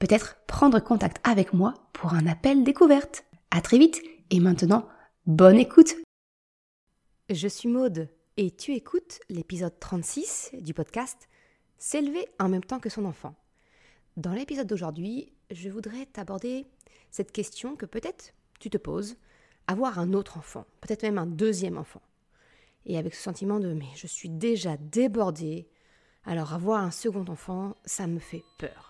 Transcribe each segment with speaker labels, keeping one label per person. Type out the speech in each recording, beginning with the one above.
Speaker 1: peut-être prendre contact avec moi pour un appel découverte. À très vite et maintenant, bonne écoute.
Speaker 2: Je suis Maude et tu écoutes l'épisode 36 du podcast S'élever en même temps que son enfant. Dans l'épisode d'aujourd'hui, je voudrais t'aborder cette question que peut-être tu te poses, avoir un autre enfant, peut-être même un deuxième enfant. Et avec ce sentiment de mais je suis déjà débordée, alors avoir un second enfant, ça me fait peur.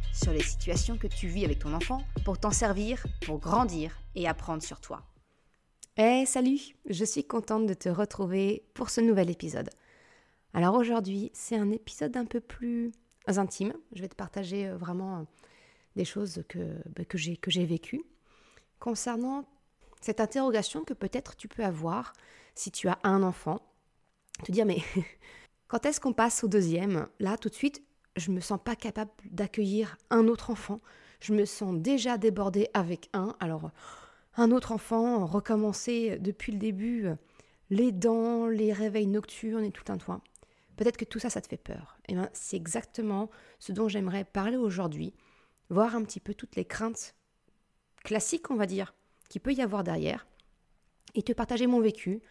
Speaker 2: sur les situations que tu vis avec ton enfant pour t'en servir, pour grandir et apprendre sur toi. Eh salut, je suis contente de te retrouver pour ce nouvel épisode. Alors aujourd'hui, c'est un épisode un peu plus intime. Je vais te partager euh, vraiment euh, des choses que, bah, que j'ai vécues concernant cette interrogation que peut-être tu peux avoir si tu as un enfant. Te dire, mais quand est-ce qu'on passe au deuxième? Là, tout de suite, je me sens pas capable d'accueillir un autre enfant. Je me sens déjà débordée avec un. Alors, un autre enfant, recommencer depuis le début, les dents, les réveils nocturnes et tout un toit. Peut-être que tout ça, ça te fait peur. Et eh bien, c'est exactement ce dont j'aimerais parler aujourd'hui. Voir un petit peu toutes les craintes classiques, on va dire, qu'il peut y avoir derrière. Et te partager mon vécu,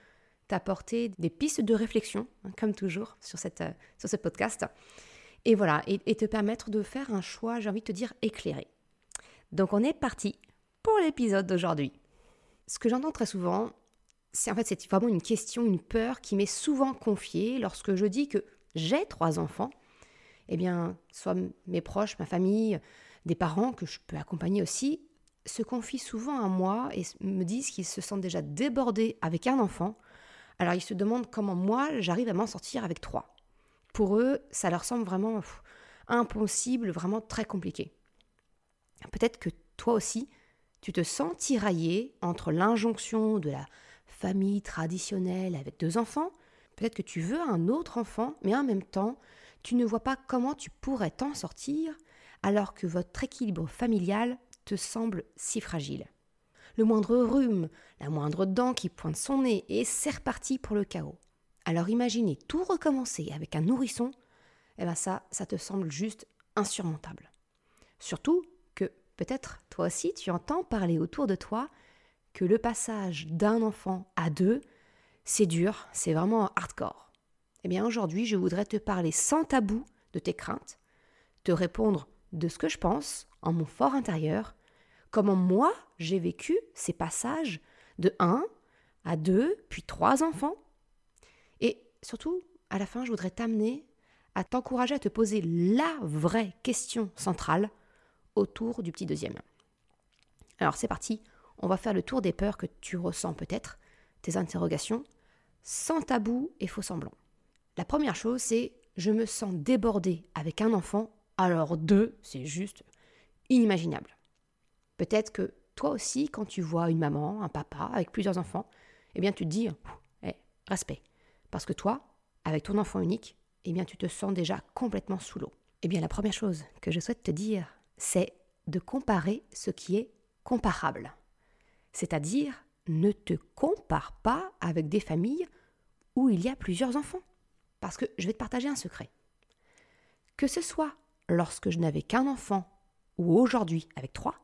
Speaker 2: t'apporter des pistes de réflexion, hein, comme toujours, sur, cette, euh, sur ce podcast. Et voilà, et, te permettre de faire un choix, j'ai envie de te dire, éclairé. Donc on est parti pour l'épisode d'aujourd'hui. Ce que j'entends très souvent, c'est en fait c'est vraiment une question, une peur qui m'est souvent confiée lorsque je dis que j'ai trois enfants. Eh bien, soit mes proches, ma famille, des parents que je peux accompagner aussi, se confient souvent à moi et me disent qu'ils se sentent déjà débordés avec un enfant. Alors ils se demandent comment moi j'arrive à m'en sortir avec trois pour eux, ça leur semble vraiment impossible, vraiment très compliqué. Peut-être que toi aussi, tu te sens tiraillé entre l'injonction de la famille traditionnelle avec deux enfants, peut-être que tu veux un autre enfant, mais en même temps, tu ne vois pas comment tu pourrais t'en sortir alors que votre équilibre familial te semble si fragile. Le moindre rhume, la moindre dent qui pointe son nez, et c'est reparti pour le chaos. Alors imaginez tout recommencer avec un nourrisson, eh bien ça, ça te semble juste insurmontable. Surtout que peut-être toi aussi tu entends parler autour de toi que le passage d'un enfant à deux, c'est dur, c'est vraiment hardcore. Eh bien aujourd'hui, je voudrais te parler sans tabou de tes craintes, te répondre de ce que je pense en mon fort intérieur, comment moi j'ai vécu ces passages de un à deux, puis trois enfants, surtout, à la fin, je voudrais t'amener à t'encourager à te poser la vraie question centrale autour du petit deuxième. Alors c'est parti, on va faire le tour des peurs que tu ressens peut-être, tes interrogations, sans tabou et faux semblant. La première chose, c'est je me sens débordée avec un enfant, alors deux, c'est juste inimaginable. Peut-être que toi aussi, quand tu vois une maman, un papa avec plusieurs enfants, eh bien tu te dis, eh, respect. Parce que toi, avec ton enfant unique, eh bien tu te sens déjà complètement sous l'eau. Eh bien la première chose que je souhaite te dire, c'est de comparer ce qui est comparable. C'est-à-dire, ne te compare pas avec des familles où il y a plusieurs enfants. Parce que je vais te partager un secret. Que ce soit lorsque je n'avais qu'un enfant ou aujourd'hui avec trois,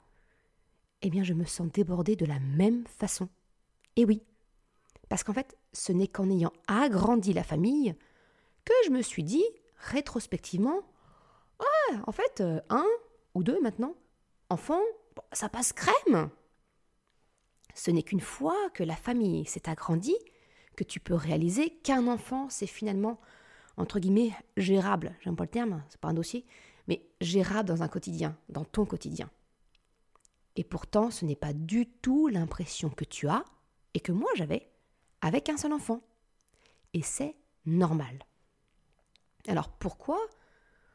Speaker 2: eh bien je me sens débordée de la même façon. Et oui, parce qu'en fait, ce n'est qu'en ayant agrandi la famille que je me suis dit, rétrospectivement, en fait, euh, un ou deux maintenant, enfants, ça passe crème. Ce n'est qu'une fois que la famille s'est agrandie que tu peux réaliser qu'un enfant, c'est finalement, entre guillemets, gérable. J'aime pas le terme, c'est pas un dossier, mais gérable dans un quotidien, dans ton quotidien. Et pourtant, ce n'est pas du tout l'impression que tu as et que moi j'avais avec un seul enfant. Et c'est normal. Alors pourquoi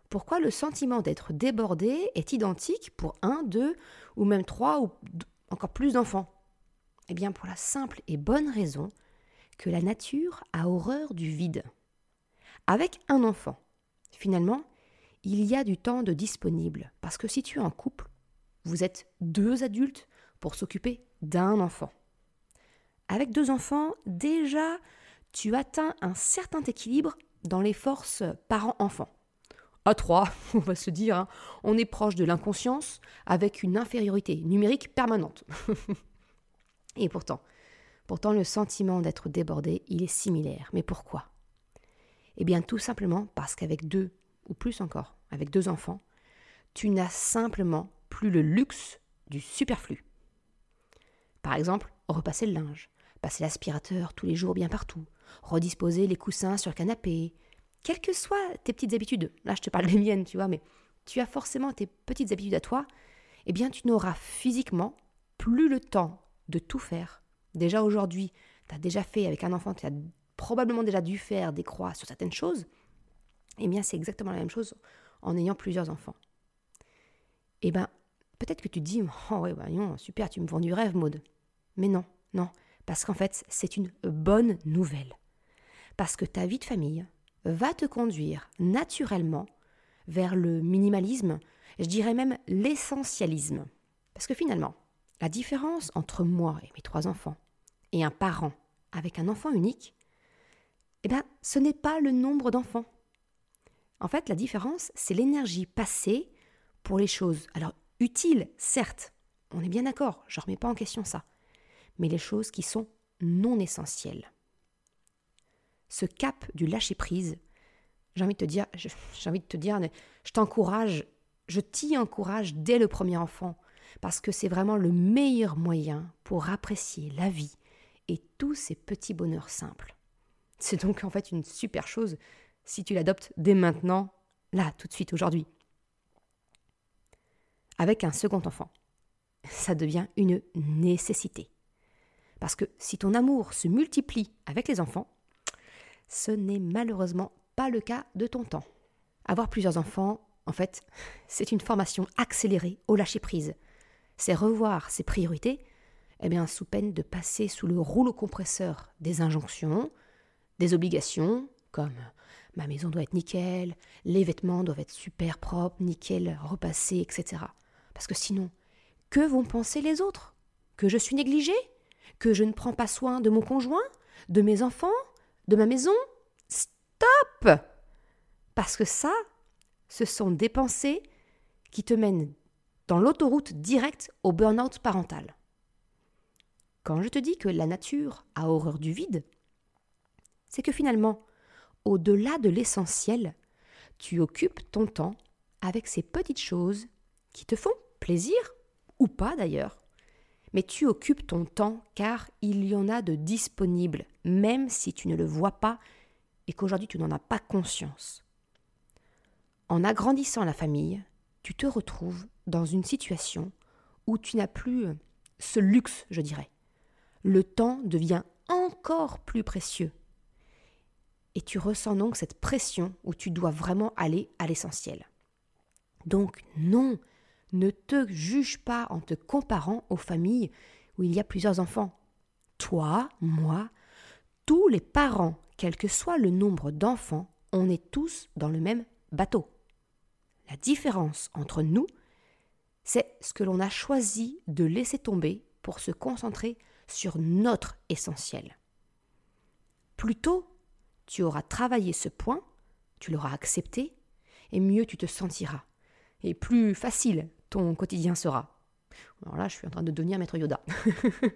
Speaker 2: Pourquoi le sentiment d'être débordé est identique pour un, deux ou même trois ou encore plus d'enfants? Eh bien pour la simple et bonne raison que la nature a horreur du vide. Avec un enfant, finalement, il y a du temps de disponible parce que si tu es en couple, vous êtes deux adultes pour s'occuper d'un enfant. Avec deux enfants, déjà, tu atteins un certain équilibre dans les forces parents-enfants. À trois, on va se dire, hein, on est proche de l'inconscience avec une infériorité numérique permanente. Et pourtant, pourtant le sentiment d'être débordé, il est similaire. Mais pourquoi? Eh bien tout simplement parce qu'avec deux, ou plus encore, avec deux enfants, tu n'as simplement plus le luxe du superflu. Par exemple, repasser le linge, passer l'aspirateur tous les jours bien partout, redisposer les coussins sur le canapé, quelles que soient tes petites habitudes, là je te parle des miennes, tu vois, mais tu as forcément tes petites habitudes à toi, eh bien tu n'auras physiquement plus le temps de tout faire. Déjà aujourd'hui, tu as déjà fait avec un enfant, tu as probablement déjà dû faire des croix sur certaines choses, eh bien c'est exactement la même chose en ayant plusieurs enfants. Eh bien, peut-être que tu dis, oh ouais, bah super, tu me vends du rêve, Maude. Mais non, non, parce qu'en fait, c'est une bonne nouvelle. Parce que ta vie de famille va te conduire naturellement vers le minimalisme, je dirais même l'essentialisme. Parce que finalement, la différence entre moi et mes trois enfants et un parent avec un enfant unique, eh bien, ce n'est pas le nombre d'enfants. En fait, la différence, c'est l'énergie passée pour les choses. Alors, utiles, certes, on est bien d'accord, je ne remets pas en question ça mais les choses qui sont non essentielles. Ce cap du lâcher-prise, j'ai envie de te dire, je t'encourage, je t'y encourage dès le premier enfant, parce que c'est vraiment le meilleur moyen pour apprécier la vie et tous ces petits bonheurs simples. C'est donc en fait une super chose si tu l'adoptes dès maintenant, là, tout de suite, aujourd'hui. Avec un second enfant, ça devient une nécessité. Parce que si ton amour se multiplie avec les enfants, ce n'est malheureusement pas le cas de ton temps. Avoir plusieurs enfants, en fait, c'est une formation accélérée au lâcher-prise. C'est revoir ses priorités, eh bien, sous peine de passer sous le rouleau compresseur des injonctions, des obligations, comme ma maison doit être nickel, les vêtements doivent être super propres, nickel, repassés, etc. Parce que sinon, que vont penser les autres? Que je suis négligée? Que je ne prends pas soin de mon conjoint, de mes enfants, de ma maison. Stop! Parce que ça, ce sont des pensées qui te mènent dans l'autoroute directe au burn-out parental. Quand je te dis que la nature a horreur du vide, c'est que finalement, au-delà de l'essentiel, tu occupes ton temps avec ces petites choses qui te font plaisir, ou pas d'ailleurs, mais tu occupes ton temps car il y en a de disponibles, même si tu ne le vois pas et qu'aujourd'hui tu n'en as pas conscience. En agrandissant la famille, tu te retrouves dans une situation où tu n'as plus ce luxe, je dirais. Le temps devient encore plus précieux. Et tu ressens donc cette pression où tu dois vraiment aller à l'essentiel. Donc non, ne te juge pas en te comparant aux familles où il y a plusieurs enfants. Toi, moi, tous les parents, quel que soit le nombre d'enfants, on est tous dans le même bateau. La différence entre nous, c'est ce que l'on a choisi de laisser tomber pour se concentrer sur notre essentiel. Plus tôt tu auras travaillé ce point, tu l'auras accepté, et mieux tu te sentiras. Et plus facile ton quotidien sera. Alors là, je suis en train de devenir maître Yoda.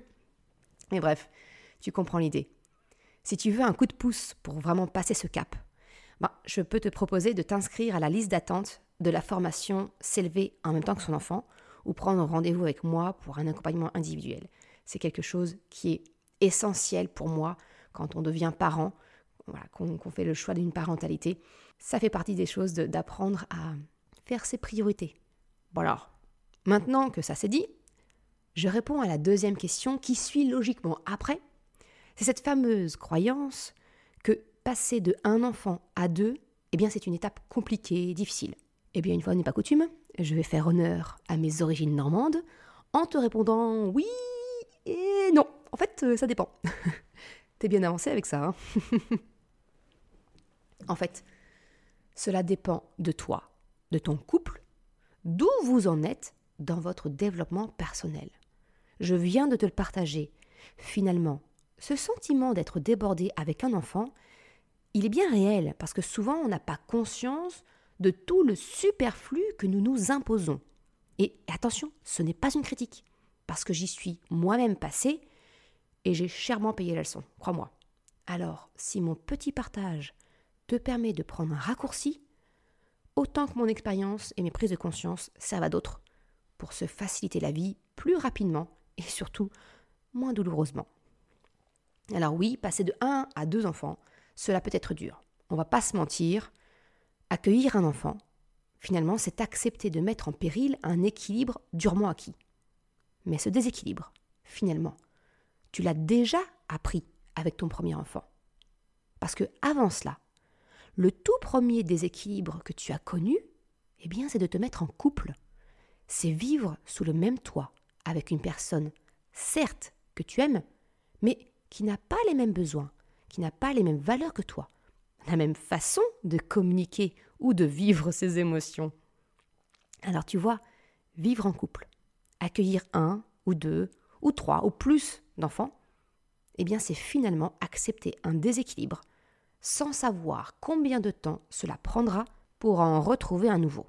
Speaker 2: Mais bref, tu comprends l'idée. Si tu veux un coup de pouce pour vraiment passer ce cap, bah, je peux te proposer de t'inscrire à la liste d'attente de la formation S'élever en même temps que son enfant ou prendre rendez-vous avec moi pour un accompagnement individuel. C'est quelque chose qui est essentiel pour moi quand on devient parent, voilà, qu'on fait le choix d'une parentalité, ça fait partie des choses d'apprendre à faire ses priorités. Bon alors, maintenant que ça c'est dit, je réponds à la deuxième question qui suit logiquement après. C'est cette fameuse croyance que passer de un enfant à deux, eh bien c'est une étape compliquée, difficile. Eh bien une fois n'est pas coutume, je vais faire honneur à mes origines normandes en te répondant oui et non. En fait, euh, ça dépend. T'es bien avancé avec ça. Hein en fait, cela dépend de toi, de ton couple, d'où vous en êtes dans votre développement personnel? Je viens de te le partager. Finalement, ce sentiment d'être débordé avec un enfant, il est bien réel parce que souvent on n'a pas conscience de tout le superflu que nous nous imposons. Et attention, ce n'est pas une critique, parce que j'y suis moi-même passé et j'ai chèrement payé la leçon, crois-moi. Alors, si mon petit partage te permet de prendre un raccourci, autant que mon expérience et mes prises de conscience servent à d'autres pour se faciliter la vie plus rapidement et surtout moins douloureusement. Alors oui, passer de 1 à 2 enfants, cela peut être dur. On va pas se mentir, accueillir un enfant, finalement, c'est accepter de mettre en péril un équilibre durement acquis. Mais ce déséquilibre, finalement, tu l'as déjà appris avec ton premier enfant. Parce que avant cela, le tout premier déséquilibre que tu as connu, eh bien, c'est de te mettre en couple. C'est vivre sous le même toit avec une personne, certes, que tu aimes, mais qui n'a pas les mêmes besoins, qui n'a pas les mêmes valeurs que toi, la même façon de communiquer ou de vivre ses émotions. Alors tu vois, vivre en couple, accueillir un ou deux ou trois ou plus d'enfants, eh bien c'est finalement accepter un déséquilibre sans savoir combien de temps cela prendra pour en retrouver un nouveau.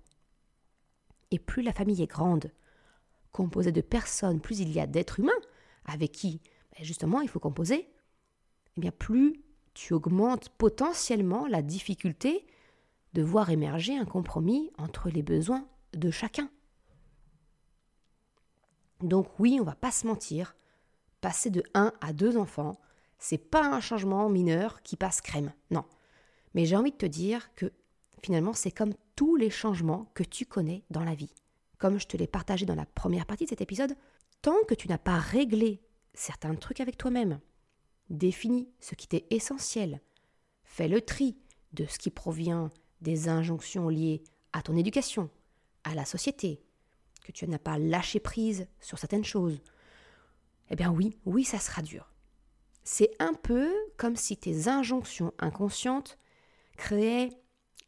Speaker 2: Et plus la famille est grande, composée de personnes, plus il y a d'êtres humains avec qui ben, justement il faut composer, eh bien plus tu augmentes potentiellement la difficulté de voir émerger un compromis entre les besoins de chacun. Donc oui, on va pas se mentir, passer de 1 à 2 enfants, c'est pas un changement mineur qui passe crème. Non. Mais j'ai envie de te dire que finalement, c'est comme tous les changements que tu connais dans la vie. Comme je te l'ai partagé dans la première partie de cet épisode, tant que tu n'as pas réglé certains trucs avec toi-même, définis ce qui t'est essentiel, fais le tri de ce qui provient des injonctions liées à ton éducation, à la société, que tu n'as pas lâché prise sur certaines choses, eh bien oui, oui, ça sera dur. C'est un peu comme si tes injonctions inconscientes créaient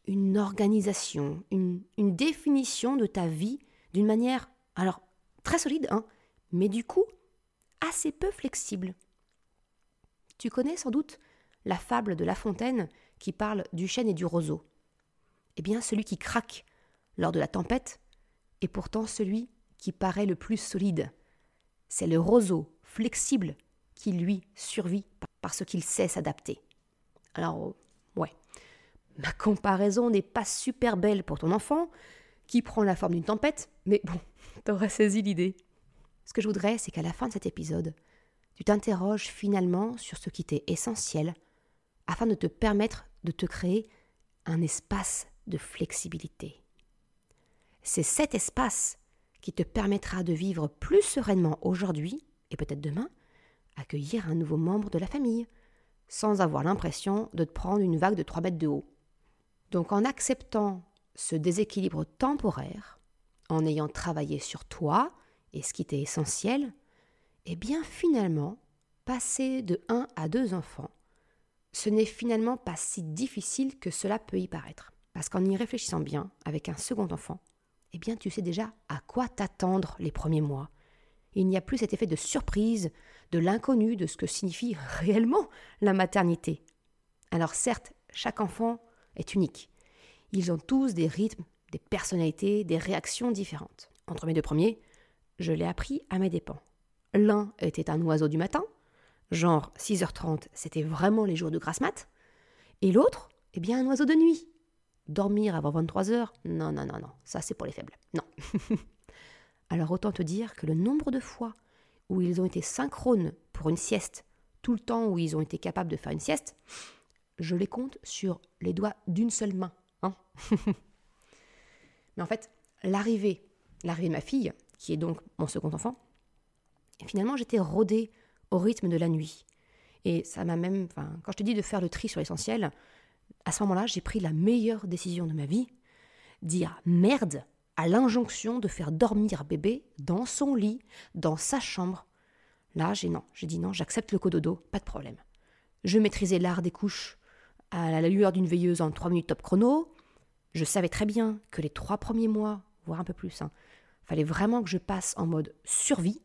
Speaker 2: une organisation, une, définition de ta vie d'une manière, alors très solide, hein, mais du coup assez peu flexible. Tu connais sans doute la fable de La Fontaine qui parle du chêne et du roseau. Eh bien, celui qui craque lors de la tempête est pourtant celui qui paraît le plus solide. C'est le roseau flexible qui, lui, survit parce qu'il sait s'adapter. Alors, ouais, ma comparaison n'est pas super belle pour ton enfant, qui prend la forme d'une tempête, mais bon, t'aurais saisi l'idée. Ce que je voudrais, c'est qu'à la fin de cet épisode, tu t'interroges finalement sur ce qui t'est essentiel afin de te permettre de te créer un espace de flexibilité. C'est cet espace qui te permettra de vivre plus sereinement aujourd'hui et peut-être demain, accueillir un nouveau membre de la famille, sans avoir l'impression de te prendre une vague de 3 mètres de haut. Donc en acceptant ce déséquilibre temporaire, en ayant travaillé sur toi et ce qui t'est essentiel, eh bien finalement, passer de un à deux enfants, ce n'est finalement pas si difficile que cela peut y paraître. Parce qu'en y réfléchissant bien, avec un second enfant, eh bien tu sais déjà à quoi t'attendre les premiers mois. Il n'y a plus cet effet de surprise, de l'inconnu de ce que signifie réellement la maternité. Alors certes, chaque enfant est unique. Ils ont tous des rythmes, des personnalités, des réactions différentes. Entre mes deux premiers, je l'ai appris à mes dépens. L'un était un oiseau du matin, genre 6h30, c'était vraiment les jours de grasse mat. Et l'autre, eh bien, un oiseau de nuit. Dormir avant 23h, non, non, non, non, ça c'est pour les faibles. Non. Alors autant te dire que le nombre de fois où ils ont été synchrones pour une sieste tout le temps où ils ont été capables de faire une sieste, je les compte sur les doigts d'une seule main. Hein Mais en fait, l'arrivée, l'arrivée de ma fille, qui est donc mon second enfant, finalement j'étais rodée au rythme de la nuit. Et ça m'a même, quand je te dis de faire le tri sur l'essentiel, à ce moment-là, j'ai pris la meilleure décision de ma vie, dire merde à l'injonction de faire dormir bébé dans son lit, dans sa chambre. Là, j'ai non, j'ai dit non, j'accepte le cododo, pas de problème. Je maîtrisais l'art des couches à la lueur d'une veilleuse en trois minutes top chrono. Je savais très bien que les trois premiers mois, voire un peu plus, hein, fallait vraiment que je passe en mode survie.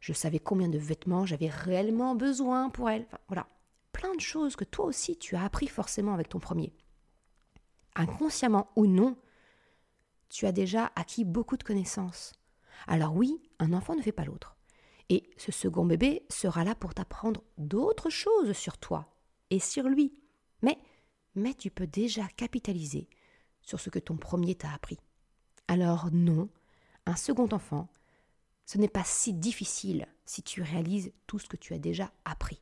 Speaker 2: Je savais combien de vêtements j'avais réellement besoin pour elle. voilà, plein de choses que toi aussi tu as appris forcément avec ton premier. Inconsciemment ou non, tu as déjà acquis beaucoup de connaissances. Alors oui, un enfant ne fait pas l'autre. Et ce second bébé sera là pour t'apprendre d'autres choses sur toi et sur lui. Mais, mais tu peux déjà capitaliser sur ce que ton premier t'a appris. Alors non, un second enfant, ce n'est pas si difficile si tu réalises tout ce que tu as déjà appris.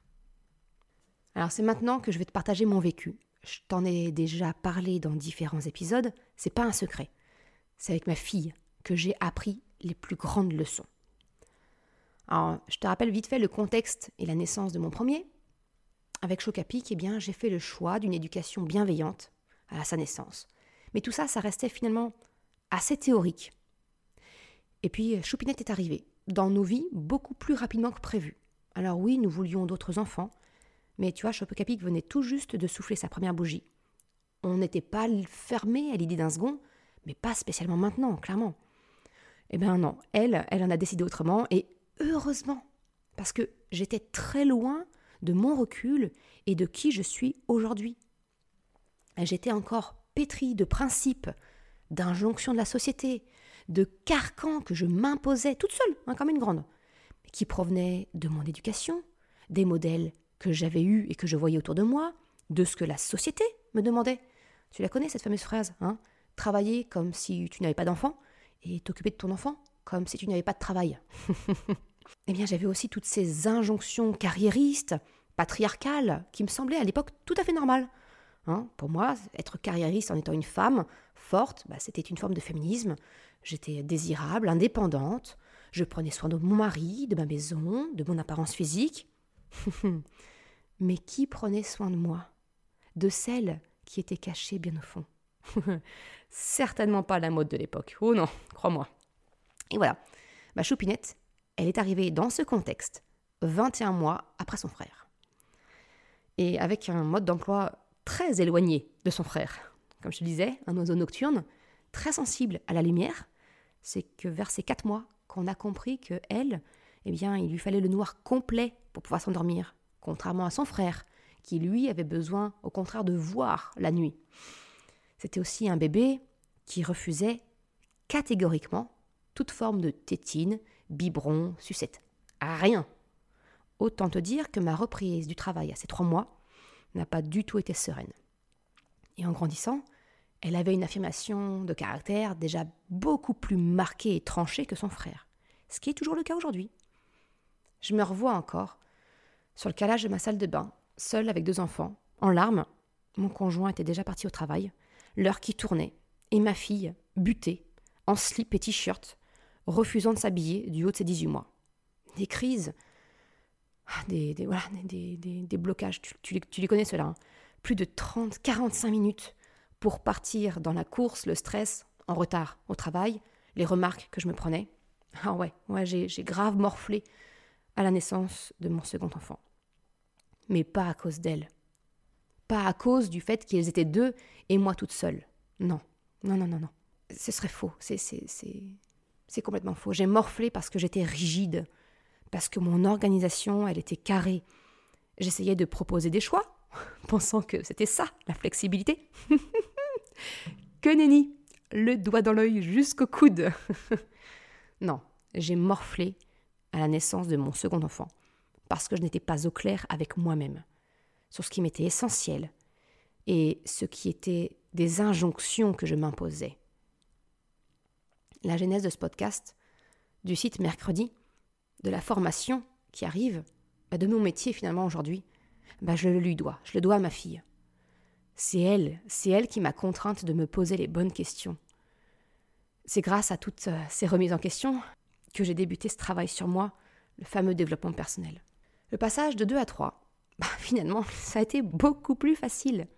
Speaker 2: Alors c'est maintenant que je vais te partager mon vécu. Je t'en ai déjà parlé dans différents épisodes, c'est pas un secret. C'est avec ma fille que j'ai appris les plus grandes leçons. Alors, je te rappelle vite fait le contexte et la naissance de mon premier. Avec Chocapic, eh bien, j'ai fait le choix d'une éducation bienveillante à sa naissance. Mais tout ça, ça restait finalement assez théorique. Et puis, Choupinette est arrivée dans nos vies beaucoup plus rapidement que prévu. Alors oui, nous voulions d'autres enfants, mais tu vois, Chocapic venait tout juste de souffler sa première bougie. On n'était pas fermé à l'idée d'un second, mais pas spécialement maintenant, clairement. Eh bien non, elle, elle en a décidé autrement, et heureusement, parce que j'étais très loin de mon recul et de qui je suis aujourd'hui. J'étais encore pétrie de principes, d'injonctions de la société, de carcans que je m'imposais toute seule, hein, comme une grande, qui provenaient de mon éducation, des modèles que j'avais eus et que je voyais autour de moi, de ce que la société me demandait. Tu la connais, cette fameuse phrase hein? Travailler comme si tu n'avais pas d'enfant et t'occuper de ton enfant comme si tu n'avais pas de travail. eh bien, j'avais aussi toutes ces injonctions carriéristes, patriarcales, qui me semblaient à l'époque tout à fait normales. Hein, pour moi, être carriériste en étant une femme forte, bah, c'était une forme de féminisme. J'étais désirable, indépendante. Je prenais soin de mon mari, de ma maison, de mon apparence physique. Mais qui prenait soin de moi? De celle qui était cachée bien au fond. Certainement pas la mode de l'époque. Oh non, crois-moi. Et voilà, ma choupinette, elle est arrivée dans ce contexte 21 mois après son frère. Et avec un mode d'emploi très éloigné de son frère. Comme je te disais, un oiseau nocturne, très sensible à la lumière, c'est que vers ces 4 mois qu'on a compris que elle, eh bien, il lui fallait le noir complet pour pouvoir s'endormir, contrairement à son frère, qui lui avait besoin au contraire de voir la nuit. C'était aussi un bébé qui refusait catégoriquement toute forme de tétine, biberon, sucette. Rien. Autant te dire que ma reprise du travail à ces trois mois n'a pas du tout été sereine. Et en grandissant, elle avait une affirmation de caractère déjà beaucoup plus marquée et tranchée que son frère, ce qui est toujours le cas aujourd'hui. Je me revois encore sur le calage de ma salle de bain, seule avec deux enfants, en larmes. Mon conjoint était déjà parti au travail, l'heure qui tournait, et ma fille, butée, en slip et t-shirt, refusant de s'habiller du haut de ses 18 mois. Des crises, ah, des, des, voilà, des, des blocages, tu, tu, tu, les connais ceux-là. Hein. Plus de 30, 45 minutes pour partir dans la course, le stress, en retard au travail, les remarques que je me prenais. Ah ouais, ouais j'ai grave morflé à la naissance de mon second enfant. Mais pas à cause d'elle. Pas à cause du fait qu'ils étaient deux et moi toute seule. Non, non, non, non, non. Ce serait faux. C'est c'est complètement faux. J'ai morflé parce que j'étais rigide, parce que mon organisation, elle était carrée. J'essayais de proposer des choix, pensant que c'était ça, la flexibilité. que nenni Le doigt dans l'œil jusqu'au coude Non, j'ai morflé à la naissance de mon second enfant, parce que je n'étais pas au clair avec moi-même, sur ce qui m'était essentiel, et ce qui était des injonctions que je m'imposais la genèse de ce podcast, du site mercredi, de la formation qui arrive, bah, de mon métier finalement aujourd'hui, bah, je le lui dois, je le dois à ma fille. C'est elle, c'est elle qui m'a contrainte de me poser les bonnes questions. C'est grâce à toutes euh, ces remises en question que j'ai débuté ce travail sur moi, le fameux développement personnel. Le passage de 2 à 3, bah, finalement, ça a été beaucoup plus facile.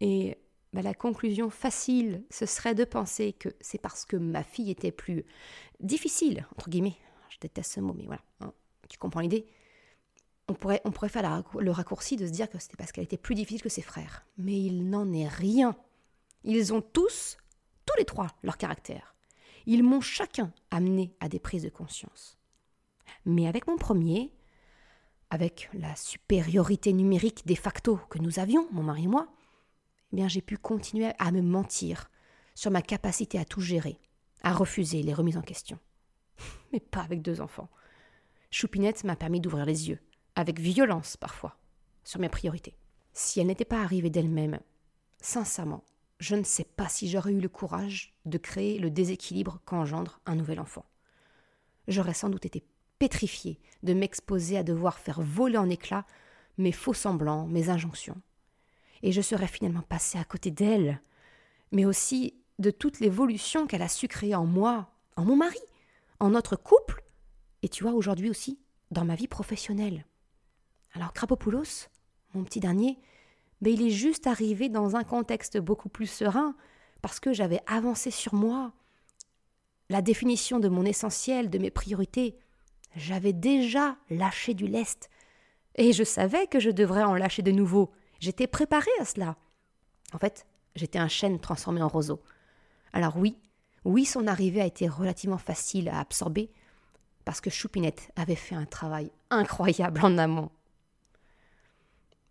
Speaker 2: Et bah, la conclusion facile, ce serait de penser que c'est parce que ma fille était plus difficile, entre guillemets. Je déteste ce mot, mais voilà, hein, tu comprends l'idée. On pourrait, on pourrait faire le raccourci de se dire que c'était parce qu'elle était plus difficile que ses frères. Mais il n'en est rien. Ils ont tous, tous les trois, leur caractère. Ils m'ont chacun amené à des prises de conscience. Mais avec mon premier, avec la supériorité numérique des facto que nous avions, mon mari et moi, eh bien j'ai pu continuer à me mentir sur ma capacité à tout gérer, à refuser les remises en question. Mais pas avec deux enfants. Choupinette m'a permis d'ouvrir les yeux, avec violence parfois, sur mes priorités. Si elle n'était pas arrivée d'elle-même, sincèrement, je ne sais pas si j'aurais eu le courage de créer le déséquilibre qu'engendre un nouvel enfant. J'aurais sans doute été pétrifiée de m'exposer à devoir faire voler en éclats mes faux semblants, mes injonctions. Et je serais finalement passée à côté d'elle, mais aussi de toute l'évolution qu'elle a su créer en moi, en mon mari, en notre couple, et tu vois aujourd'hui aussi dans ma vie professionnelle. Alors Krapopoulos, mon petit dernier, mais il est juste arrivé dans un contexte beaucoup plus serein, parce que j'avais avancé sur moi, la définition de mon essentiel, de mes priorités, j'avais déjà lâché du lest. Et je savais que je devrais en lâcher de nouveau. J'étais préparée à cela. En fait, j'étais un chêne transformé en roseau. Alors oui, oui, son arrivée a été relativement facile à absorber, parce que Choupinette avait fait un travail incroyable en amont.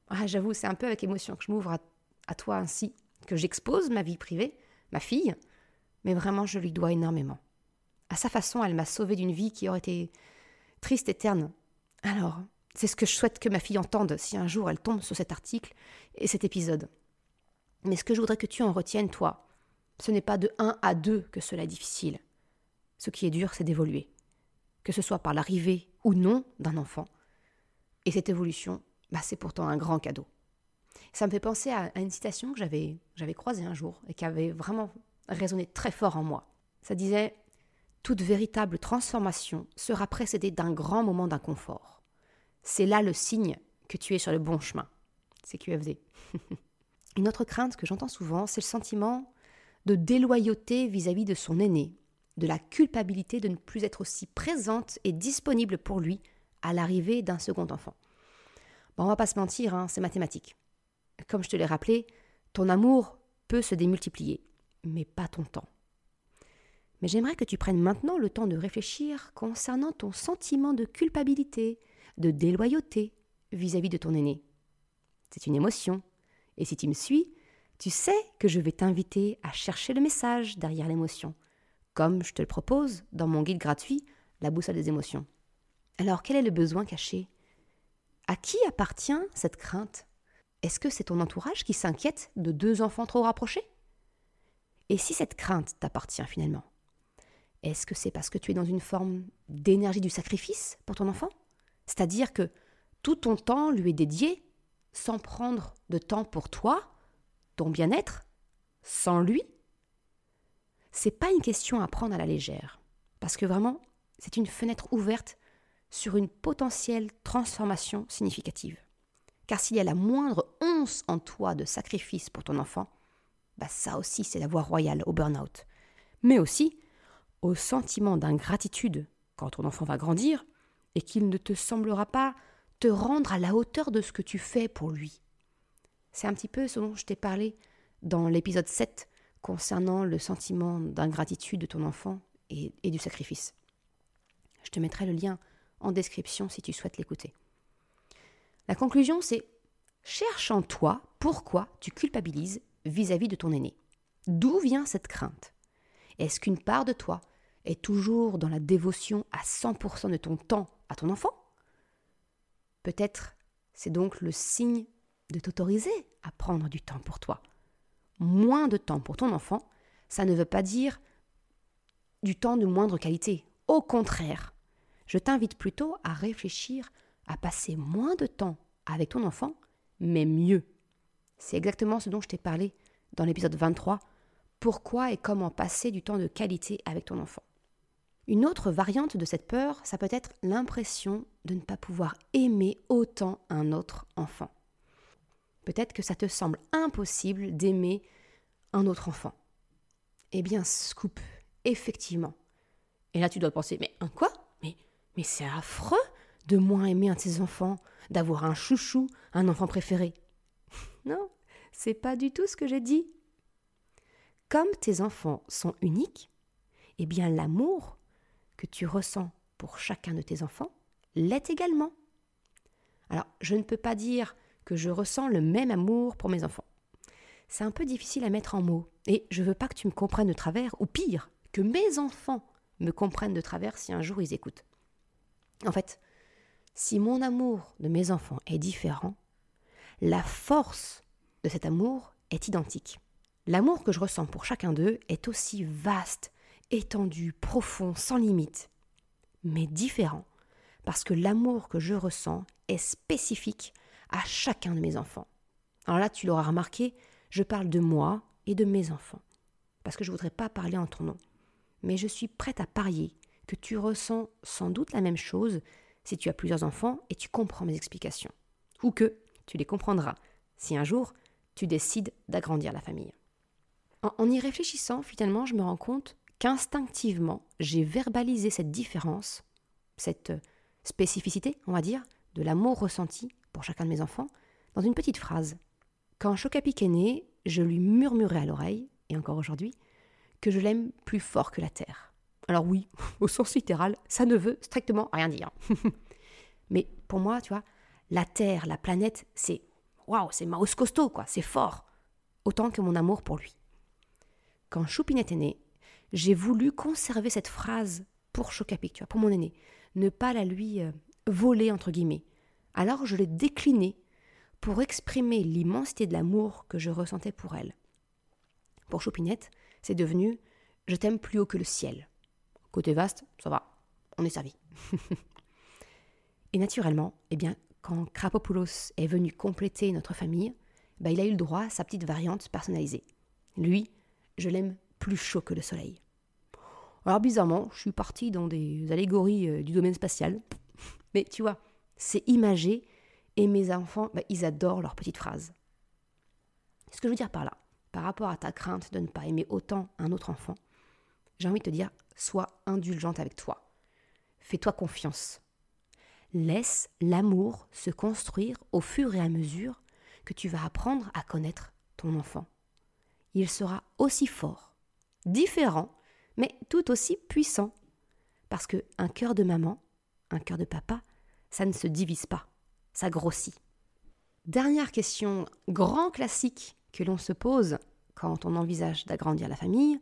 Speaker 2: Ah, J'avoue, c'est un peu avec émotion que je m'ouvre à, toi ainsi, que j'expose ma vie privée, ma fille, mais vraiment je lui dois énormément. À sa façon, elle m'a sauvé d'une vie qui aurait été triste et terne. Alors, c'est ce que je souhaite que ma fille entende si un jour elle tombe sur cet article et cet épisode. Mais ce que je voudrais que tu en retiennes, toi, ce n'est pas de 1 à 2 que cela est difficile. Ce qui est dur, c'est d'évoluer. Que ce soit par l'arrivée ou non d'un enfant. Et cette évolution, bah, c'est pourtant un grand cadeau. Ça me fait penser à, une citation que j'avais, j'avais croisée un jour et qui avait vraiment résonné très fort en moi. Ça disait toute véritable transformation sera précédée d'un grand moment d'inconfort. C'est là le signe que tu es sur le bon chemin. C'est QFD. Une autre crainte que j'entends souvent, c'est le sentiment de déloyauté vis-à-vis de son aîné, de la culpabilité de ne plus être aussi présente et disponible pour lui à l'arrivée d'un second enfant. Bon, on va pas se mentir, hein, c'est mathématique. Comme je te l'ai rappelé, ton amour peut se démultiplier, mais pas ton temps. Mais j'aimerais que tu prennes maintenant le temps de réfléchir concernant ton sentiment de culpabilité, de déloyauté vis-à-vis de ton aîné. C'est une émotion. Et si tu me suis, tu sais que je vais t'inviter à chercher le message derrière l'émotion, comme je te le propose dans mon guide gratuit, La boussole des émotions. Alors quel est le besoin caché? À qui appartient cette crainte? Est-ce que c'est ton entourage qui s'inquiète de deux enfants trop rapprochés? Et si cette crainte t'appartient finalement? Est-ce que c'est parce que tu es dans une forme d'énergie du sacrifice pour ton enfant? C'est-à-dire que tout ton temps lui est dédié sans prendre de temps pour toi, ton bien-être, sans lui? C'est pas une question à prendre à la légère, parce que vraiment, c'est une fenêtre ouverte sur une potentielle transformation significative. Car s'il y a la moindre once en toi de sacrifice pour ton enfant, bah ça aussi c'est la voie royale au burn-out. Mais aussi, au sentiment d'ingratitude quand ton enfant va grandir et qu'il ne te semblera pas te rendre à la hauteur de ce que tu fais pour lui. C'est un petit peu ce dont je t'ai parlé dans l'épisode 7 concernant le sentiment d'ingratitude de ton enfant et, du sacrifice. Je te mettrai le lien en description si tu souhaites l'écouter. La conclusion, c'est cherche en toi pourquoi tu culpabilises vis-à-vis -vis de ton aîné. D'où vient cette crainte? Est-ce qu'une part de toi est toujours dans la dévotion à 100% de ton temps à ton enfant Peut-être c'est donc le signe de t'autoriser à prendre du temps pour toi. Moins de temps pour ton enfant, ça ne veut pas dire du temps de moindre qualité. Au contraire, je t'invite plutôt à réfléchir à passer moins de temps avec ton enfant, mais mieux. C'est exactement ce dont je t'ai parlé dans l'épisode 23, pourquoi et comment passer du temps de qualité avec ton enfant? Une autre variante de cette peur, ça peut être l'impression de ne pas pouvoir aimer autant un autre enfant. Peut-être que ça te semble impossible d'aimer un autre enfant. Eh bien, scoop, effectivement. Et là, tu dois penser, mais un quoi? Mais, c'est affreux de moins aimer un de ses enfants, d'avoir un chouchou, un enfant préféré. non, c'est pas du tout ce que j'ai dit. Comme tes enfants sont uniques, eh bien l'amour que tu ressens pour chacun de tes enfants l'est également. Alors, je ne peux pas dire que je ressens le même amour pour mes enfants. C'est un peu difficile à mettre en mots, et je veux pas que tu me comprennes de travers, ou pire, que mes enfants me comprennent de travers si un jour ils écoutent. En fait, si mon amour de mes enfants est différent, la force de cet amour est identique. L'amour que je ressens pour chacun d'eux est aussi vaste, étendu, profond, sans limite, mais différent, parce que l'amour que je ressens est spécifique à chacun de mes enfants. Alors là, tu l'auras remarqué, je parle de moi et de mes enfants, parce que je ne voudrais pas parler en ton nom. Mais je suis prête à parier que tu ressens sans doute la même chose si tu as plusieurs enfants et tu comprends mes explications. Ou que tu les comprendras si un jour tu décides d'agrandir la famille. En, y réfléchissant, finalement, je me rends compte qu'instinctivement, j'ai verbalisé cette différence, cette spécificité, on va dire, de l'amour ressenti pour chacun de mes enfants, dans une petite phrase. Quand Chocapic est né, je lui murmurais à l'oreille, et encore aujourd'hui, que je l'aime plus fort que la terre. Alors oui, au sens littéral, ça ne veut strictement rien dire. Mais pour moi, tu vois, la Terre, la planète, c'est waouh, c'est Maus costaud, quoi, c'est fort. Autant que mon amour pour lui. Quand Choupinette est né, j'ai voulu conserver cette phrase pour Chocapic, tu vois, pour mon aîné, ne pas la lui euh, voler, entre guillemets. Alors je l'ai déclinée pour exprimer l'immensité de l'amour que je ressentais pour elle. Pour Choupinette, c'est devenu Je t'aime plus haut que le ciel. Côté vaste, ça va, on est servi. Et naturellement, eh bien, quand Krapopoulos est venu compléter notre famille, bah, il a eu le droit à sa petite variante personnalisée. Lui, je l'aime plus chaud que le soleil. Alors bizarrement, je suis partie dans des allégories euh, du domaine spatial. Mais tu vois, c'est imagé et mes enfants, bah, ils adorent leurs petites phrases. Ce que je veux dire par là, par rapport à ta crainte de ne pas aimer autant un autre enfant, j'ai envie de te dire, sois indulgente avec toi. Fais-toi confiance. Laisse l'amour se construire au fur et à mesure que tu vas apprendre à connaître ton enfant. Il sera aussi fort, différent, mais tout aussi puissant. Parce que un cœur de maman, un cœur de papa, ça ne se divise pas, ça grossit. Dernière question, grand classique que l'on se pose quand on envisage d'agrandir la famille,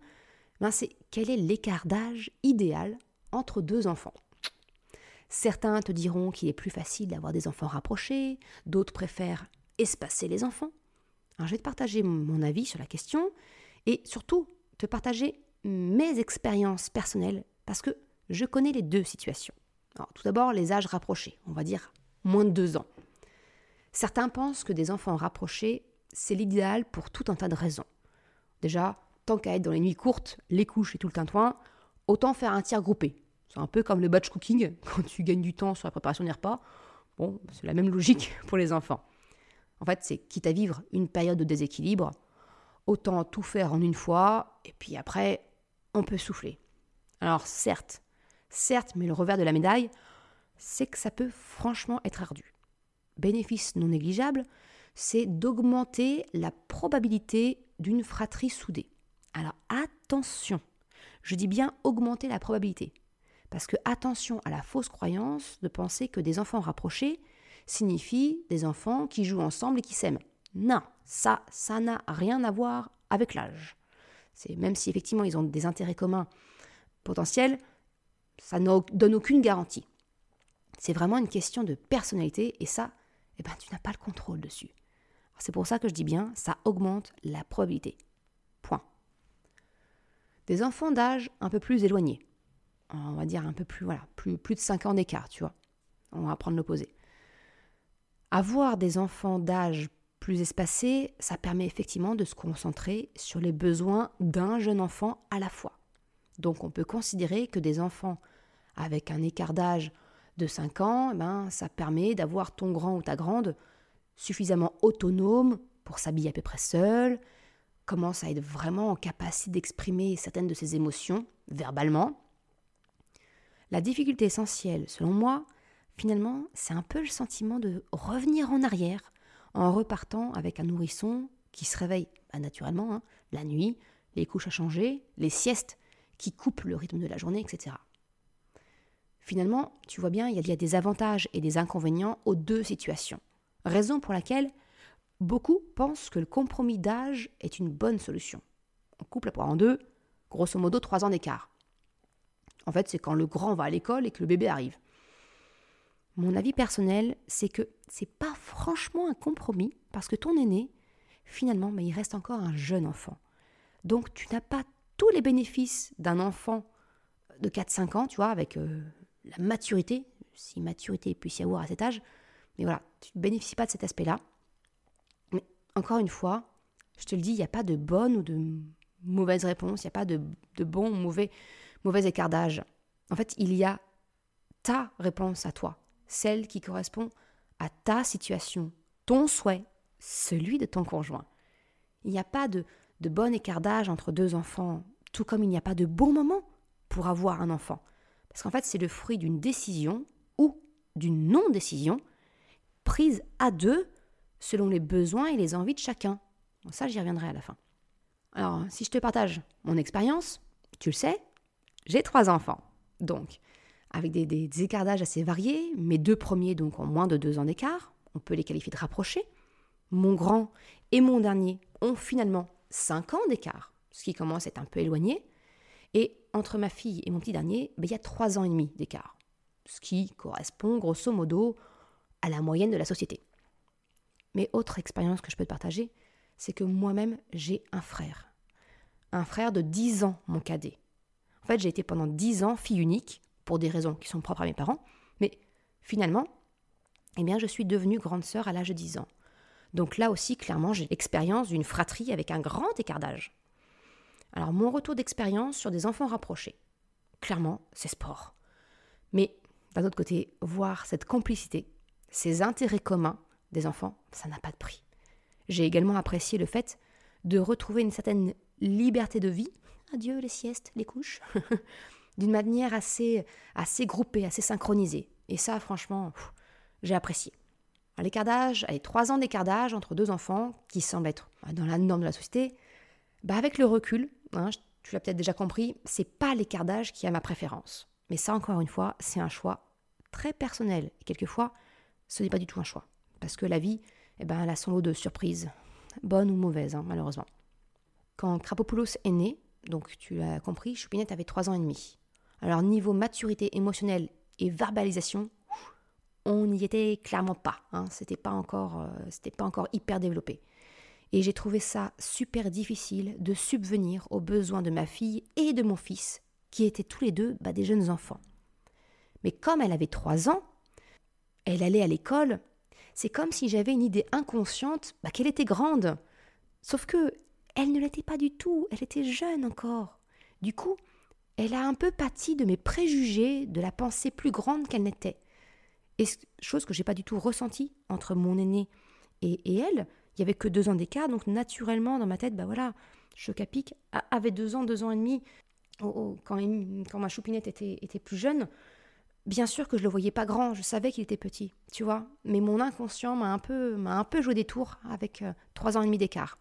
Speaker 2: ben c'est quel est l'écart d'âge idéal entre deux enfants? Certains te diront qu'il est plus facile d'avoir des enfants rapprochés, d'autres préfèrent espacer les enfants. Je vais te partager mon avis sur la question et surtout te partager mes expériences personnelles parce que je connais les deux situations. Tout d'abord, les âges rapprochés, on va dire moins de deux ans. Certains pensent que des enfants rapprochés, c'est l'idéal pour tout un tas de raisons. Déjà, tant qu'à être dans les nuits courtes, les couches et tout le tintouin, autant faire un tiers groupé. C'est un peu comme le batch cooking, quand tu gagnes du temps sur la préparation des repas. Bon, c'est la même logique pour les enfants. En fait, c'est quitte à vivre une période de déséquilibre, autant tout faire en une fois, et puis après, on peut souffler. Alors certes, certes, mais le revers de la médaille, c'est que ça peut franchement être ardu. Bénéfice non négligeable, c'est d'augmenter la probabilité d'une fratrie soudée. Alors attention, je dis bien augmenter la probabilité. Parce que attention à la fausse croyance de penser que des enfants rapprochés signifient des enfants qui jouent ensemble et qui s'aiment. Non, ça, ça n'a rien à voir avec l'âge. C'est même si effectivement ils ont des intérêts communs potentiels, ça ne donne aucune garantie. C'est vraiment une question de personnalité et ça, eh ben, tu n'as pas le contrôle dessus. C'est pour ça que je dis bien, ça augmente la probabilité. Point. Des enfants d'âge un peu plus éloigné, on va dire un peu plus, voilà, plus, plus de 5 ans d'écart, tu vois. On va prendre l'opposé. Avoir des enfants d'âge plus espacé, ça permet effectivement de se concentrer sur les besoins d'un jeune enfant à la fois. Donc on peut considérer que des enfants avec un écart d'âge de 5 ans, eh ben, ça permet d'avoir ton grand ou ta grande suffisamment autonome pour s'habiller à peu près seul, commence à être vraiment en capacité d'exprimer certaines de ses émotions verbalement. La difficulté essentielle, selon moi, finalement, c'est un peu le sentiment de revenir en arrière en repartant avec un nourrisson qui se réveille bah, naturellement hein, la nuit, les couches à changer, les siestes qui coupent le rythme de la journée, etc. Finalement, tu vois bien, il y a des avantages et des inconvénients aux deux situations. Raison pour laquelle beaucoup pensent que le compromis d'âge est une bonne solution. On coupe la poire en deux, grosso modo trois ans d'écart. En fait, c'est quand le grand va à l'école et que le bébé arrive. Mon avis personnel, c'est que c'est pas franchement un compromis parce que ton aîné, finalement, mais il reste encore un jeune enfant. Donc tu n'as pas tous les bénéfices d'un enfant de 4-5 ans, tu vois, avec euh, la maturité, si maturité puisse y avoir à cet âge, mais voilà, tu ne bénéficies pas de cet aspect-là. Mais encore une fois, je te le dis, il n'y a pas de bonne ou de mauvaise réponse, il n'y a pas de, de bon ou mauvais, mauvais écart d'âge. En fait, il y a ta réponse à toi, celle qui correspond à ta situation, ton souhait, celui de ton conjoint. Il n'y a pas de, bon écart entre deux enfants, tout comme il n'y a pas de bon moment pour avoir un enfant. Parce qu'en fait, c'est le fruit d'une décision ou d'une non-décision prise à deux selon les besoins et les envies de chacun. Bon, ça, j'y reviendrai à la fin. Alors, si je te partage mon expérience, tu le sais, j'ai trois enfants. Donc, avec des, d'âge assez variés, mes deux premiers donc ont moins de deux ans d'écart, on peut les qualifier de rapprochés. Mon grand et mon dernier ont finalement cinq ans d'écart, ce qui commence à être un peu éloigné. Et entre ma fille et mon petit dernier, ben, il y a trois ans et demi d'écart, ce qui correspond grosso modo à la moyenne de la société. Mais autre expérience que je peux te partager, c'est que moi-même, j'ai un frère. Un frère de 10 ans, mon cadet. En fait, j'ai été pendant 10 ans fille unique, pour des raisons qui sont propres à mes parents, mais finalement, eh bien, je suis devenue grande sœur à l'âge de 10 ans. Donc là aussi, clairement, j'ai l'expérience d'une fratrie avec un grand écart d'âge. Alors, mon retour d'expérience sur des enfants rapprochés. Clairement, c'est sport. Mais d'un autre côté, voir cette complicité, ces intérêts communs des enfants, ça n'a pas de prix. J'ai également apprécié le fait de retrouver une certaine liberté de vie. Adieu les siestes, les couches. d'une manière assez, assez groupée, assez synchronisée. Et ça, franchement, j'ai apprécié. L'écart d'âge, trois ans d'écart d'âge entre deux enfants, qui semble être bah, dans la norme de la société, bah avec le recul, hein, tu l'as peut-être déjà compris, c'est pas l'écart d'âge qui a ma préférence. Mais ça, encore une fois, c'est un choix très personnel. Et quelquefois, ce n'est pas du tout un choix. Parce que la vie, eh ben, elle a son lot de surprises, bonnes ou mauvaises, hein, malheureusement. Quand Krapopoulos est né, donc tu l'as compris, Choupinette avait trois ans et demi. Alors niveau maturité émotionnelle et verbalisation, on n'y était clairement pas. Hein. C'était pas encore, euh, c'était pas encore hyper développé. Et j'ai trouvé ça super difficile de subvenir aux besoins de ma fille et de mon fils, qui étaient tous les deux bah, des jeunes enfants. Mais comme elle avait trois ans, elle allait à l'école. C'est comme si j'avais une idée inconsciente bah, qu'elle était grande. Sauf que elle ne l'était pas du tout. Elle était jeune encore. Du coup, elle a un peu pâti de mes préjugés, de la pensée plus grande qu'elle n'était. Et chose que j'ai pas du tout ressentie entre mon aîné et, elle. Il y avait que deux ans d'écart, donc naturellement dans ma tête, bah voilà, Chocapic avait deux ans, deux ans et demi. quand, quand, ma choupinette était, plus jeune, bien sûr que je le voyais pas grand, je savais qu'il était petit, tu vois. Mais mon inconscient m'a un peu, un peu joué des tours avec euh, trois ans et demi d'écart.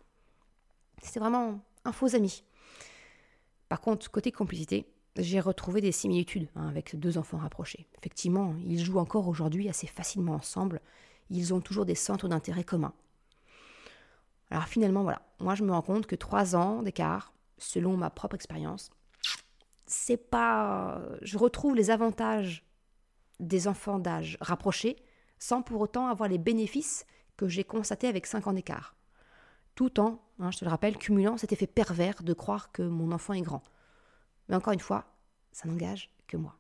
Speaker 2: C'était vraiment un faux ami. Par contre, côté complicité, j'ai retrouvé des similitudes hein, avec deux enfants rapprochés. Effectivement, ils jouent encore aujourd'hui assez facilement ensemble. Ils ont toujours des centres d'intérêt communs. Alors finalement, voilà, moi je me rends compte que trois ans d'écart, selon ma propre expérience, c'est pas. Je retrouve les avantages des enfants d'âge rapprochés sans pour autant avoir les bénéfices que j'ai constatés avec cinq ans d'écart tout en, hein, je te le rappelle, cumulant cet effet pervers de croire que mon enfant est grand. Mais encore une fois, ça n'engage que moi.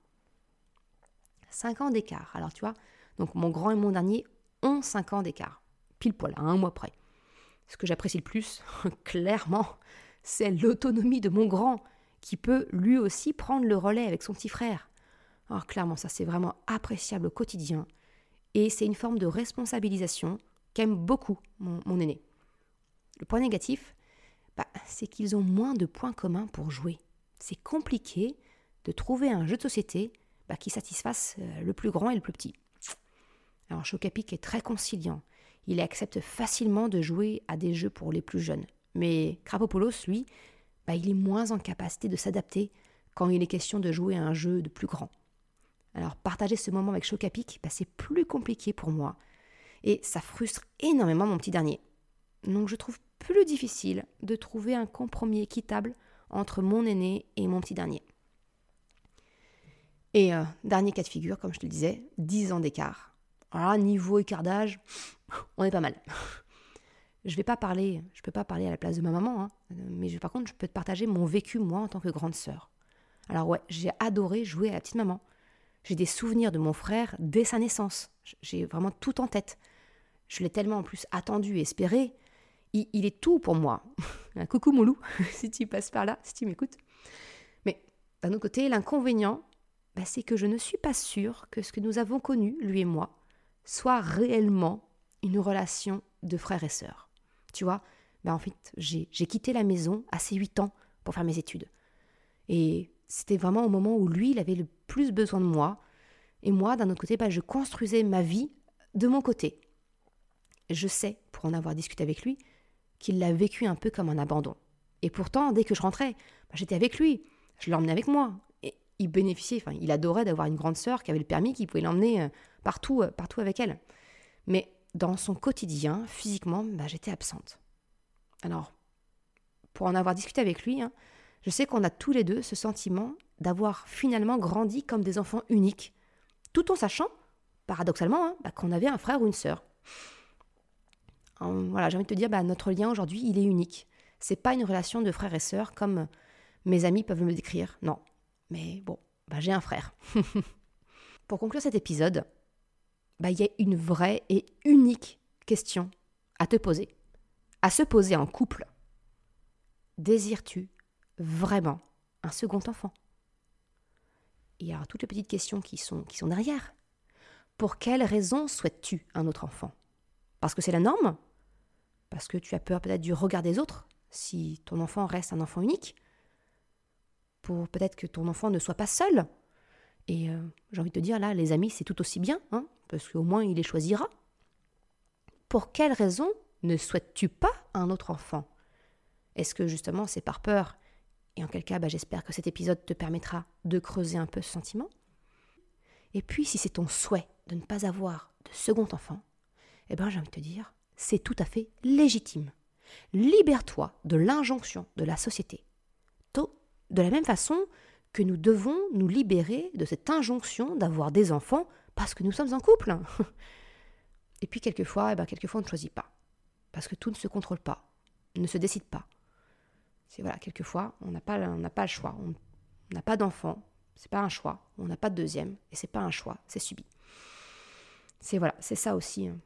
Speaker 2: Cinq ans d'écart. Alors tu vois, donc mon grand et mon dernier ont 5 ans d'écart, pile poil, à un mois près. Ce que j'apprécie le plus, clairement, c'est l'autonomie de mon grand, qui peut lui aussi prendre le relais avec son petit frère. Alors clairement, ça c'est vraiment appréciable au quotidien, et c'est une forme de responsabilisation qu'aime beaucoup mon, aîné. Le point négatif, bah, c'est qu'ils ont moins de points communs pour jouer. C'est compliqué de trouver un jeu de société bah, qui satisfasse euh, le plus grand et le plus petit. Alors Chocapic est très conciliant. Il accepte facilement de jouer à des jeux pour les plus jeunes. Mais Krapopoulos, lui, bah, il est moins en capacité de s'adapter quand il est question de jouer à un jeu de plus grand. Alors partager ce moment avec Chocapic, bah, c'est plus compliqué pour moi. Et ça frustre énormément mon petit dernier. Donc je trouve difficile de trouver un compromis équitable entre mon aîné et mon petit dernier. Et euh, dernier cas de figure, comme je te le disais, 10 ans d'écart. Alors niveau écart d'âge, on est pas mal. Je vais pas parler, je peux pas parler à la place de ma maman, hein, mais par contre, je peux te partager mon vécu moi en tant que grande sœur. Alors ouais, j'ai adoré jouer à la petite maman. J'ai des souvenirs de mon frère dès sa naissance. J'ai vraiment tout en tête. Je l'ai tellement en plus attendu et espéré. Il, est tout pour moi. Coucou mon loup, si tu passes par là, si tu m'écoutes. Mais d'un autre côté, l'inconvénient, bah, c'est que je ne suis pas sûre que ce que nous avons connu, lui et moi, soit réellement une relation de frère et sœur. Tu vois, bah, en fait, j'ai quitté la maison à ses 8 ans pour faire mes études. Et c'était vraiment au moment où lui, il avait le plus besoin de moi. Et moi, d'un autre côté, bah, je construisais ma vie de mon côté. Je sais, pour en avoir discuté avec lui, qu'il l'a vécu un peu comme un abandon. Et pourtant, dès que je rentrais, bah, j'étais avec lui, je l'emmenais avec moi. Et il bénéficiait, enfin, il adorait d'avoir une grande sœur qui avait le permis, qui pouvait l'emmener euh, partout, euh, partout avec elle. Mais dans son quotidien, physiquement, bah, j'étais absente. Alors, pour en avoir discuté avec lui, hein, je sais qu'on a tous les deux ce sentiment d'avoir finalement grandi comme des enfants uniques, tout en sachant, paradoxalement, hein, bah, qu'on avait un frère ou une sœur. Voilà, j'ai envie de te dire, bah, notre lien aujourd'hui, il est unique. C'est pas une relation de frère et sœur comme mes amis peuvent me décrire. Non. Mais bon, bah, j'ai un frère. Pour conclure cet épisode, bah, il y a une vraie et unique question à te poser, à se poser en couple. Désires-tu vraiment un second enfant? Il y a toutes les petites questions qui sont, qui sont derrière. Pour quelles raisons souhaites-tu un autre enfant? Parce que c'est la norme Parce que tu as peur peut-être du regard des autres si ton enfant reste un enfant unique Pour peut-être que ton enfant ne soit pas seul Et euh, j'ai envie de te dire, là, les amis, c'est tout aussi bien, hein, parce qu'au moins il les choisira. Pour quelles raisons ne souhaites-tu pas un autre enfant? Est-ce que justement c'est par peur? Et en quel cas, bah, j'espère que cet épisode te permettra de creuser un peu ce sentiment. Et puis, si c'est ton souhait de ne pas avoir de second enfant, eh ben, j'ai envie de te dire, c'est tout à fait légitime. Libère-toi de l'injonction de la société. De la même façon que nous devons nous libérer de cette injonction d'avoir des enfants parce que nous sommes en couple. Et puis quelquefois, eh ben, quelquefois on ne choisit pas. Parce que tout ne se contrôle pas, ne se décide pas. C'est voilà, quelquefois, on n'a pas, on n'a pas le choix. On n'a pas d'enfant, c'est pas un choix. On n'a pas de deuxième, et c'est pas un choix, c'est subi. C'est voilà, c'est ça aussi, hein.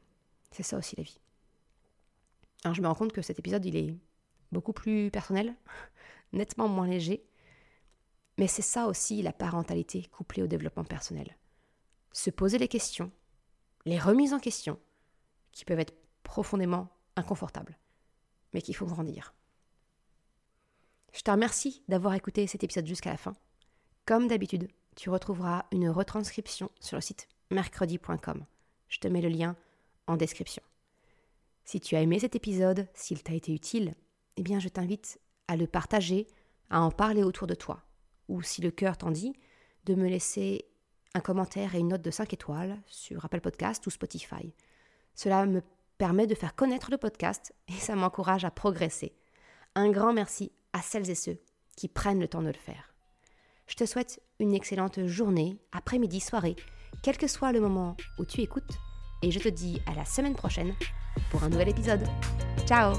Speaker 2: c'est ça aussi la vie. Je me rends compte que cet épisode, il est beaucoup plus personnel, nettement moins léger, mais c'est ça aussi la parentalité couplée au développement personnel. Se poser les questions, les remises en question, qui peuvent être profondément inconfortables, mais qu'il faut grandir. Je te remercie d'avoir écouté cet épisode jusqu'à la fin. Comme d'habitude, tu retrouveras une retranscription sur le site mercredi.com. Je te mets le lien en description. Si tu as aimé cet épisode, s'il t'a été utile, eh bien je t'invite à le partager, à en parler autour de toi. Ou si le cœur t'en dit, de me laisser un commentaire et une note de 5 étoiles sur Apple Podcast ou Spotify. Cela me permet de faire connaître le podcast et ça m'encourage à progresser. Un grand merci à celles et ceux qui prennent le temps de le faire. Je te souhaite une excellente journée, après-midi, soirée, quel que soit le moment où tu écoutes, et je te dis à la semaine prochaine pour un nouvel épisode. Ciao